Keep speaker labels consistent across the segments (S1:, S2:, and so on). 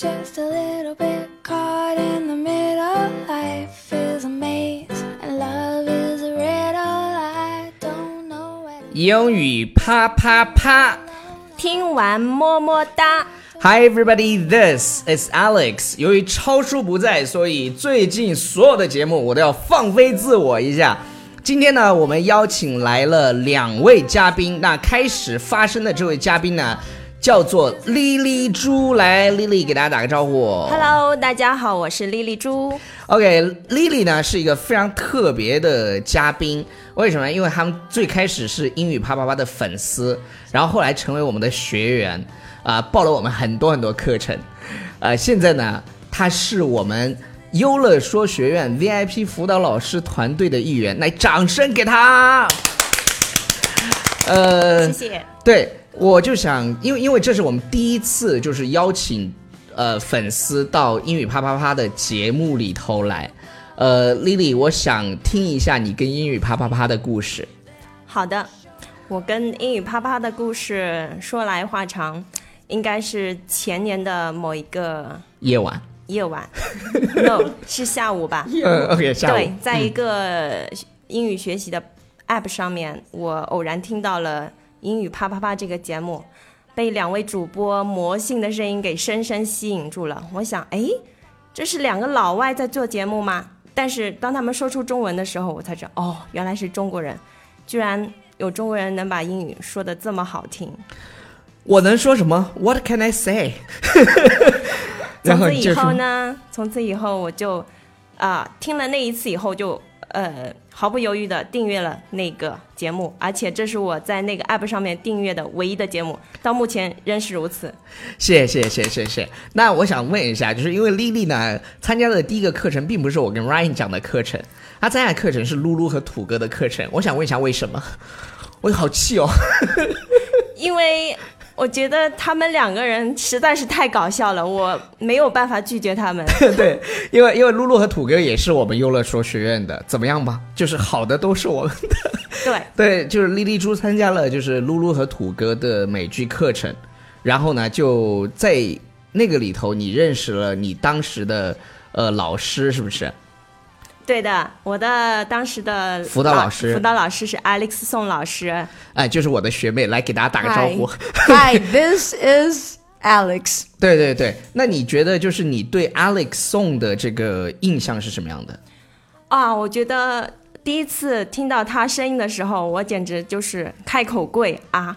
S1: just a little bit caught in the middle. Life is a maze and love is a riddle. I don't know where.
S2: 英语啪啪啪
S3: 听完么么哒。
S2: ！Hi everybody, this is Alex。由于超叔不在，所以最近所有的节目我都要放飞自我一下。今天呢，我们邀请来了两位嘉宾。那开始发声的这位嘉宾呢，叫做莉莉猪。来，莉莉给大家打个招呼。
S3: Hello，大家好，我是莉莉猪。
S2: OK，Lily 呢是一个非常特别的嘉宾，为什么呢？因为他们最开始是英语啪啪啪的粉丝，然后后来成为我们的学员，啊、报了我们很多很多课程，呃，现在呢，他是我们优乐说学院 VIP 辅导老师团队的一员，来，掌声给他。呃，
S3: 谢谢。
S2: 对，我就想，因为因为这是我们第一次就是邀请呃粉丝到英语啪啪啪的节目里头来。呃，Lily，我想听一下你跟英语啪啪啪的故事。
S3: 好的，我跟英语啪啪的故事说来话长，应该是前年的某一个
S2: 夜晚，
S3: 夜晚，no 是下午吧？
S2: 呃，OK，下午，
S3: 对，在一个英语学习的 App 上面，我偶然听到了英语啪啪啪这个节目，被两位主播魔性的声音给深深吸引住了。我想，哎，这是两个老外在做节目吗？但是当他们说出中文的时候，我才知道，哦，原来是中国人，居然有中国人能把英语说的这么好听。
S2: 我能说什么？What can I say？然
S3: 从此以
S2: 后
S3: 呢，从此以后我就啊、听了那一次以后就呃毫不犹豫的订阅了那个节目，而且这是我在那个 app 上面订阅的唯一的节目，到目前仍是如此。
S2: 谢谢谢谢谢谢。那我想问一下，就是因为 Lily 呢参加的第一个课程并不是我跟 Ryan 讲的课程，她参加的课程是露露和土哥的课程。我想问一下为什么？我好气哦。
S3: 因为我觉得他们两个人实在是太搞笑了，我没有办法拒绝他们。
S2: 对，因为因为露露和土哥也是我们优乐说学院的，怎么样吧？就是好的都是我们的。
S3: 对，
S2: 对，就是莉莉猪参加了就是露露和土哥的美剧课程，然后呢就在那个里头，你认识了你当时的呃老师，是不是？
S3: 对的，我的当时的
S2: 辅导老师
S3: 辅导老师是 Alex 宋老师。
S2: 哎，就是我的学妹，来给大家打个招呼。
S4: Hi, this is Alex.
S2: 对对对，那你觉得就是你对 Alex 宋的这个印象是什么样的？
S3: 啊，我觉得第一次听到他声音的时候，我简直就是开口跪啊！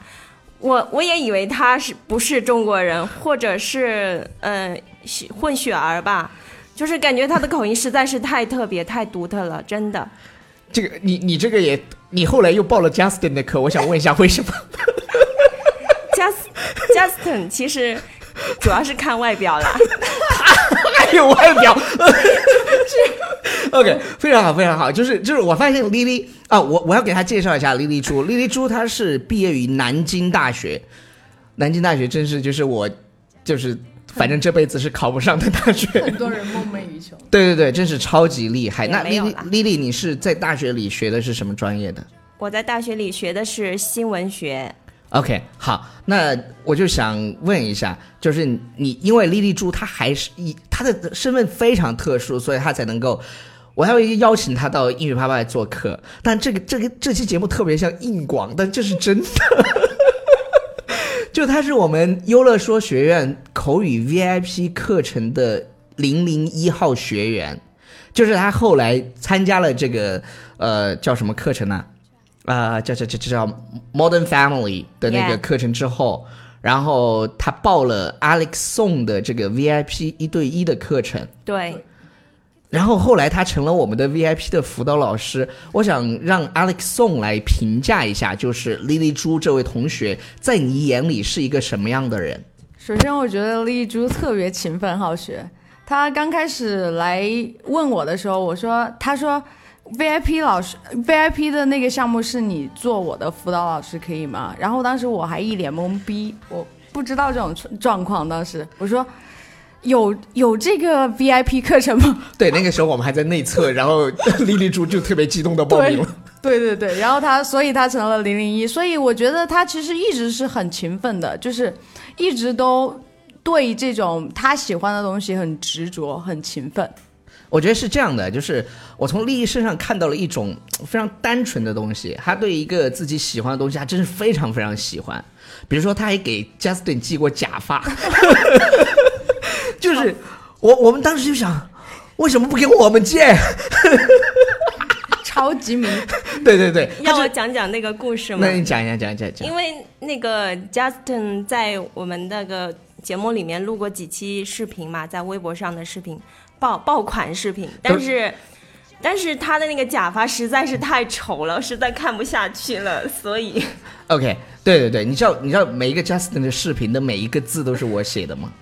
S3: 我我也以为他是不是中国人，或者是呃混血儿吧，就是感觉他的口音实在是太特别、太独特了，真的。
S2: 这个你你这个也，你后来又报了 Justin 的课，我想问一下为什么
S3: ？Just Justin 其实主要是看外表啦，
S2: 还有外表。OK，非常好，非常好。就是就是，我发现 Lily 啊，我我要给他介绍一下 Lily 猪。Lily 猪她是毕业于南京大学，南京大学真是就是我就是反正这辈子是考不上的大学。
S4: 很多人梦寐以求。
S2: 对对对，真是超级厉害。那莉莉
S3: 没有啦
S2: 莉莉，你是在大学里学的是什么专业的？
S3: 我在大学里学的是新闻学。
S2: OK，好，那我就想问一下，就是你，因为莉莉猪她还是以她的身份非常特殊，所以她才能够，我还会邀请她到英语啪啪来做客。但这个这个这期节目特别像硬广，但这是真的。就他是我们优乐说学院口语 VIP 课程的零零一号学员，就是他后来参加了这个呃叫什么课程呢、啊？叫叫叫叫叫 Modern Family 的那个课程之后然后他报了 Alex 送的这个 VIP 一对一的课程，
S3: 对，
S2: 然后后来他成了我们的 VIP 的辅导老师。我想让 Alex 送来评价一下，就是 Lily 猪这位同学在你眼里是一个什么样的人？
S4: 首先，我觉得 lily 珠特别勤奋好学。她刚开始来问我的时候，我说：“她说 VIP 老师，VIP 的那个项目是你做我的辅导老师可以吗？”然后当时我还一脸懵逼，我不知道这种状况。当时我说：“有有这个 VIP 课程吗？”
S2: 对，那个时候我们还在内测，然后 莉莉猪就特别激动的报名了。
S4: 对对对，然后他，所以他成了零零一，所以我觉得他其实一直是很勤奋的，就是一直都对这种他喜欢的东西很执着、很勤奋。
S2: 我觉得是这样的，就是我从丽丽身上看到了一种非常单纯的东西，她对一个自己喜欢的东西，她真是非常非常喜欢。比如说，她还给 Justin 寄过假发，就是我我们当时就想，为什么不给我们寄？
S4: 超级迷，
S2: 对对对，
S3: 要我讲讲那个故事吗
S2: 那？你讲一下，讲一下，讲。
S3: 因为那个 Justin 在我们那个节目里面录过几期视频嘛，在微博上的视频爆爆款视频，但是但是他的那个假发实在是太丑了，实在看不下去了，所以
S2: OK，对对对，你知道你知道每一个 Justin 的视频的每一个字都是我写的吗？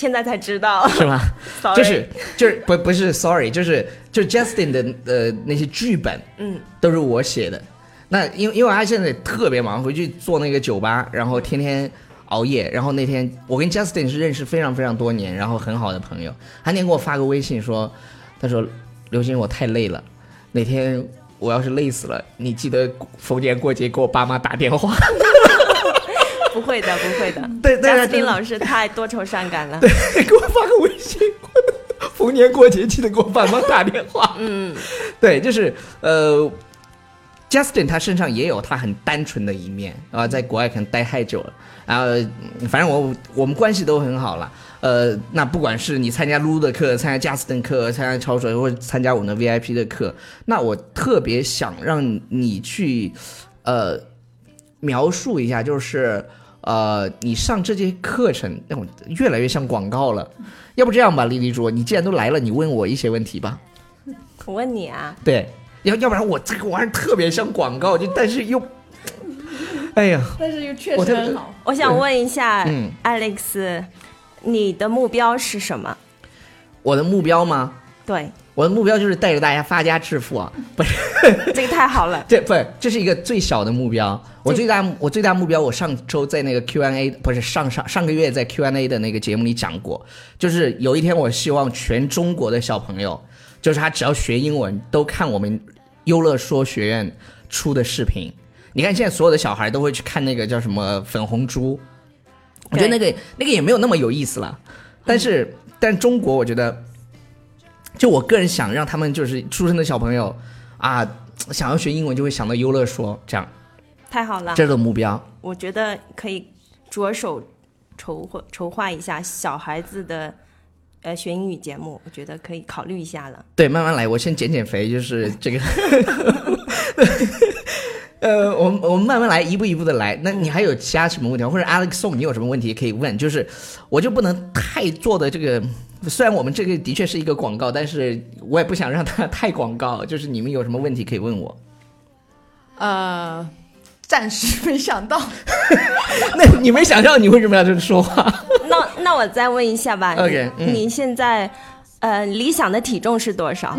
S3: 现在才知道。
S2: 是吗？就是就是不不是 sorry，就是就是 Justin 的呃那些剧本，
S3: 嗯，
S2: 都是我写的。那因为因为他现在特别忙，回去做那个酒吧，然后天天熬夜。然后那天我跟 Justin 是认识非常非常多年，然后很好的朋友。他那天给我发个微信说，他说刘星我太累了，哪天我要是累死了，你记得逢年过节给我爸妈打电话。
S3: 不会的，不会的。
S2: 对对对
S3: 贾斯汀老师太多愁善感了。
S2: 对给我发个微信，逢年过节记得给我爸妈打电话。嗯，对，就是呃，Justin 他身上也有他很单纯的一面啊、在国外可能待太久了，然后嗯反正我我们关系都很好了。呃，那不管是你参加撸的课、参加 Justin 课、参加超水或者参加我们的 VIP 的课，那我特别想让你去呃描述一下，就是呃，你上这节课程，那种越来越像广告了。要不这样吧，丽丽猪，你既然都来了，你问我一些问题吧。
S3: 我问你啊，
S2: 对，要要不然我这个玩意儿特别像广告，就但是又，哎呀，
S4: 但是又确实很好。
S3: 我想问一下、
S2: 嗯
S3: Alex，你的目标是什么？
S2: 我的目标吗？
S3: 对，
S2: 我的目标就是带着大家发家致富啊！不是，
S3: 这个太好了。
S2: 这不是，这是一个最小的目标。我最大我最大目标，我上周在那个 Q&A 不是上上上个月在 Q&A 的那个节目里讲过，就是有一天我希望全中国的小朋友，就是他只要学英文都看我们优乐说学院出的视频。你看现在所有的小孩都会去看那个叫什么粉红猪，我觉得那个那个也没有那么有意思了。但是，但中国我觉得，就我个人想让他们就是出生的小朋友啊，想要学英文就会想到优乐说这样，
S3: 太好了，
S2: 这个目标。
S3: 我觉得可以着手筹划筹划一下小孩子的呃学英语节目，我觉得可以考虑一下了。
S2: 对，慢慢来，我先减减肥，就是这个。呃，我们我们慢慢来，一步一步的来。那你还有其他什么问题吗？或者 Alex Song，你有什么问题可以问？就是我就不能太做的这个，虽然我们这个的确是一个广告，但是我也不想让它太广告。就是你们有什么问题可以问我。
S4: 呃，暂时没想到。
S2: 那你没想到，你为什么要这么说话？
S3: 那那我再问一下吧
S2: OK，
S3: 你现在呃理想的体重是多少？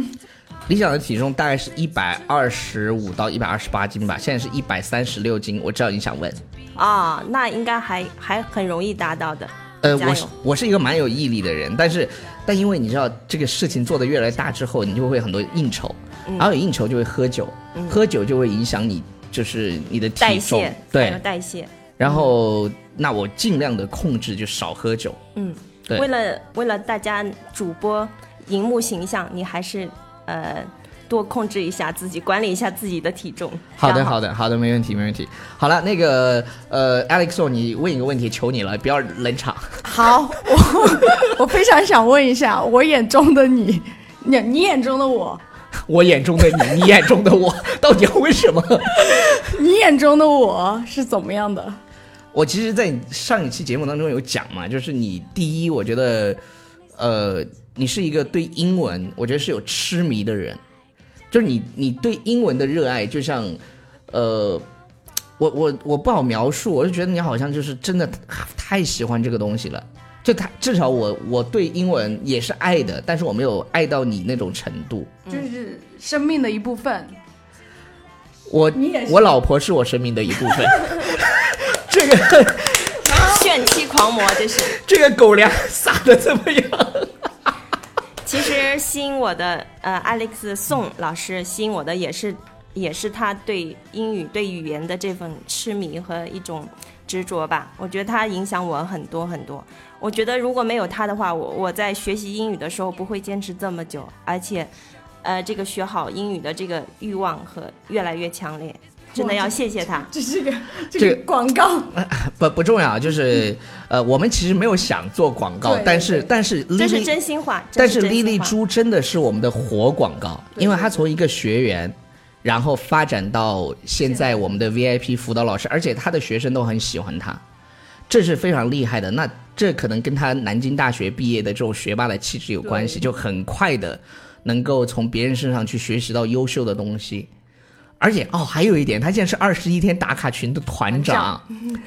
S2: 理想的体重大概是一百二十五到一百二十八斤吧，现在是一百三十六斤。我知道你想问，
S3: 啊、那应该还还很容易达到的。
S2: 呃，我是我是一个蛮有毅力的人，但是但因为你知道这个事情做的越来越大之后，你就会很多应酬，
S3: 嗯
S2: 然后有应酬就会喝酒，喝酒就会影响你就是你的
S3: 代
S2: 体重
S3: 谢，
S2: 对，
S3: 代谢。
S2: 然后那我尽量的控制就少喝酒，
S3: 嗯，
S2: 对
S3: 为了为了大家主播荧幕形象，你还是呃多控制一下自己，管理一下自己的体重。
S2: 好的，好的，好的，没问题，没问题。好了，那个呃，Alex，你问一个问题，求你了，不要冷场。
S4: 好，我我非常想问一下，我眼中的你，你你眼中的我，
S2: 我眼中的你，你眼中的我，到底要为什么？
S4: 你眼中的我是怎么样的？
S2: 我其实，在上一期节目当中有讲嘛，就是你第一，我觉得，呃，你是一个对英文，我觉得是有痴迷的人，就是你你对英文的热爱，就像，呃，我我我不好描述，我就觉得你好像就是真的太喜欢这个东西了。就他至少我我对英文也是爱的，但是我没有爱到你那种程度。
S4: 就是生命的一部分。
S2: 我
S4: 你也
S2: 我老婆是我生命的一部分。这个
S3: 炫妻狂魔，这是。
S2: 这个狗粮撒的怎么样？
S3: 其实吸引我的呃，Alex 宋老师吸引我的也是也是他对英语对语言的这份痴迷和一种执着吧。我觉得他影响我很多很多。我觉得如果没有他的话，我我在学习英语的时候不会坚持这么久，而且，呃，这个学好英语的这个欲望和越来越强烈。真的要谢谢他。
S4: 这是个
S2: 这个
S4: 这个广告，
S2: 不不重要，就是 呃，我们其实没有想做广告，但是但是
S3: 这是真心话。
S2: 但是莉莉猪真的是我们的活广告，因为她从一个学员，然后发展到现在我们的 VIP 辅导老师，而且她的学生都很喜欢她，这是非常厉害的。那这可能跟她南京大学毕业的这种学霸的气质有关系，就很快的能够从别人身上去学习到优秀的东西。而且哦，还有一点，他现在是二十一天打卡群的团长，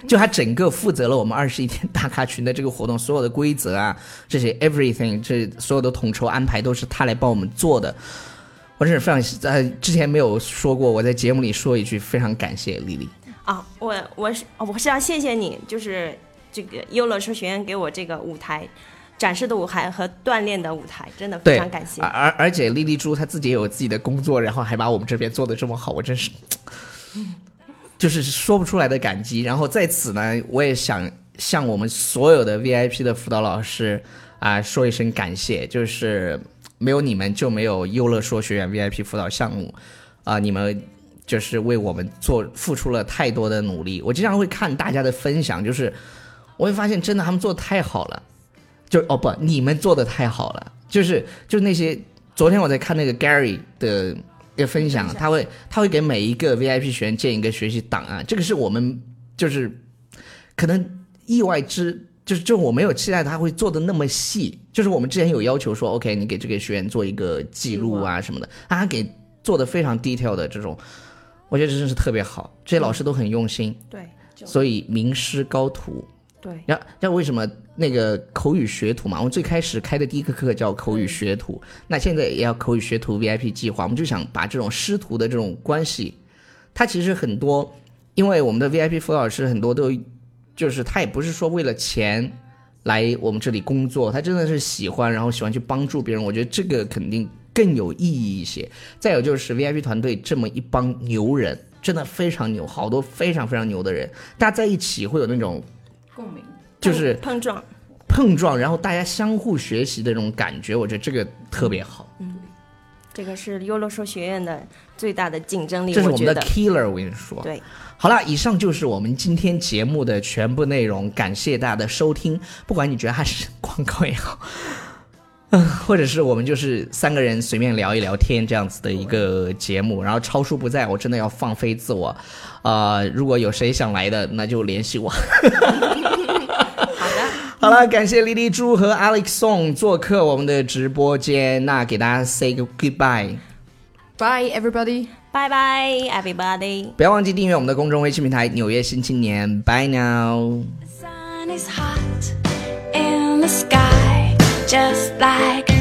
S2: 就他整个负责了我们二十一天打卡群的这个活动，所有的规则啊，这些 everything，这所有的统筹安排都是他来帮我们做的。我真是非常呃，之前没有说过，我在节目里说一句，非常感谢丽丽。
S3: 啊，我我是哦我是要谢谢你，就是这个优乐说学院给我这个舞台。展示的舞台和锻炼的舞台，真的非，常感谢
S2: 而。而而且丽丽猪她自己也有自己的工作，然后还把我们这边做的这么好，我真是，就是说不出来的感激。然后在此呢，我也想向我们所有的 VIP 的辅导老师啊、说一声感谢，就是没有你们就没有优乐说学院 VIP 辅导项目啊、你们。就是为我们做付出了太多的努力，我经常会看大家的分享，就是我会发现真的他们做的太好了，就哦不，你们做的太好了，就是就是那些昨天我在看那个 Gary 的一个分享，他会他会给每一个 VIP 学员建一个学习档案，这个是我们就是可能意外之。就是，就我没有期待他会做的那么细。就是我们之前有要求说，OK，你给这个学员做一个记录啊什么的，他给做的非常 detail 的这种，我觉得这真是特别好。这些老师都很用心，
S3: 对
S2: 所以名师高徒。
S3: 对，
S2: 要要为什么那个口语学徒嘛？我们最开始开的第一个课叫口语学徒，那现在也要口语学徒 VIP 计划，我们就想把这种师徒的这种关系，它其实很多，因为我们的 VIP 辅导老师很多都就是他也不是说为了钱来我们这里工作，他真的是喜欢，然后喜欢去帮助别人，我觉得这个肯定更有意义一些。再有就是 VIP 团队这么一帮牛人，真的非常牛，好多非常非常牛的人，大家在一起会有那种
S4: 共鸣。
S2: 就是
S3: 碰撞。
S2: 碰撞，然后大家相互学习的这种感觉，我觉得这个特别好。
S3: 嗯这个是优乐说学院的最大的竞争力，
S2: 这是我们的 killer，我跟你说。
S3: 对。
S2: 好了，以上就是我们今天节目的全部内容，感谢大家的收听。不管你觉得它是广告也好，嗯，或者是我们就是三个人随便聊一聊天这样子的一个节目，然后超叔不在，我真的要放飞自我。呃，如果有谁想来的，那就联系我。
S3: 好的，
S2: 好了，感谢莉莉猪和 Alex Song 做客我们的直播间，那给大家 say 个 goodbye。
S4: Bye everybody。
S3: 拜拜，everybody。
S2: 不要忘记订阅我们的公众微信平台《纽约新青年》，Bye now。
S1: The sun is hot in the sky, just like a